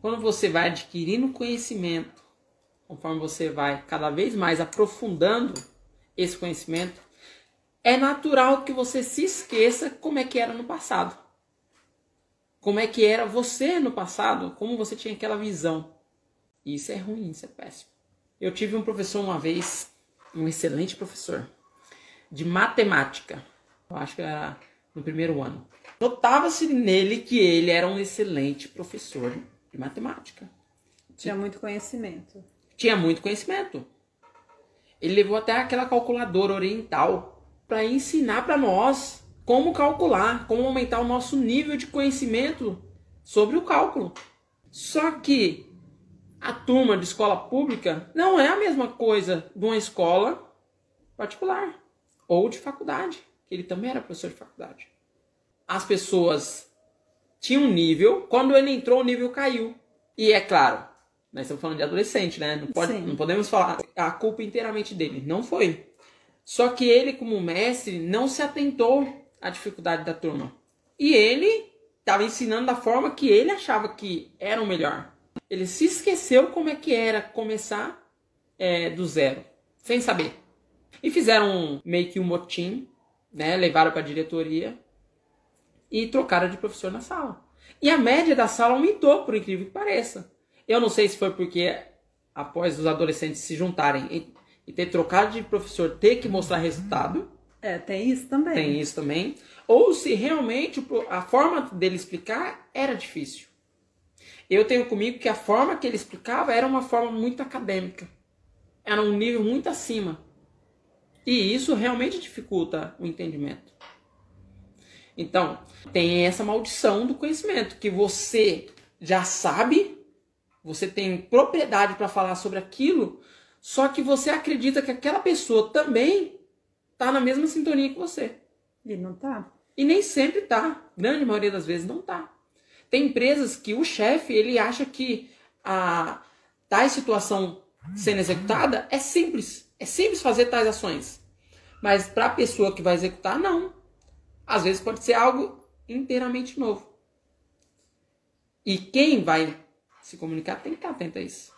quando você vai adquirindo conhecimento, conforme você vai cada vez mais aprofundando esse conhecimento, é natural que você se esqueça como é que era no passado. Como é que era você no passado, como você tinha aquela visão. Isso é ruim, isso é péssimo. Eu tive um professor uma vez, um excelente professor, de matemática. Eu acho que era no primeiro ano. Notava-se nele que ele era um excelente professor de matemática. Tinha muito conhecimento. Tinha muito conhecimento. Ele levou até aquela calculadora oriental para ensinar para nós como calcular, como aumentar o nosso nível de conhecimento sobre o cálculo. Só que a turma de escola pública não é a mesma coisa de uma escola particular ou de faculdade, que ele também era professor de faculdade. As pessoas tinham um nível, quando ele entrou o nível caiu. E é claro, nós estamos falando de adolescente, né? Não, pode, não podemos falar a culpa inteiramente dele. Não foi. Só que ele, como mestre, não se atentou à dificuldade da turma. E ele estava ensinando da forma que ele achava que era o melhor. Ele se esqueceu como é que era começar é, do zero, sem saber. E fizeram meio que um motim, né? Levaram para a diretoria e trocaram de professor na sala. E a média da sala aumentou, por incrível que pareça. Eu não sei se foi porque após os adolescentes se juntarem e, e ter trocado de professor, ter que mostrar resultado. É, tem isso também. Tem isso também. Ou se realmente a forma dele explicar era difícil. Eu tenho comigo que a forma que ele explicava era uma forma muito acadêmica. Era um nível muito acima. E isso realmente dificulta o entendimento. Então, tem essa maldição do conhecimento, que você já sabe, você tem propriedade para falar sobre aquilo, só que você acredita que aquela pessoa também está na mesma sintonia que você. E não tá. E nem sempre tá. Grande maioria das vezes não tá. Tem empresas que o chefe, ele acha que a tais situação sendo executada é simples. É simples fazer tais ações. Mas para a pessoa que vai executar, não. Às vezes pode ser algo inteiramente novo. E quem vai se comunicar tem que estar atento a isso.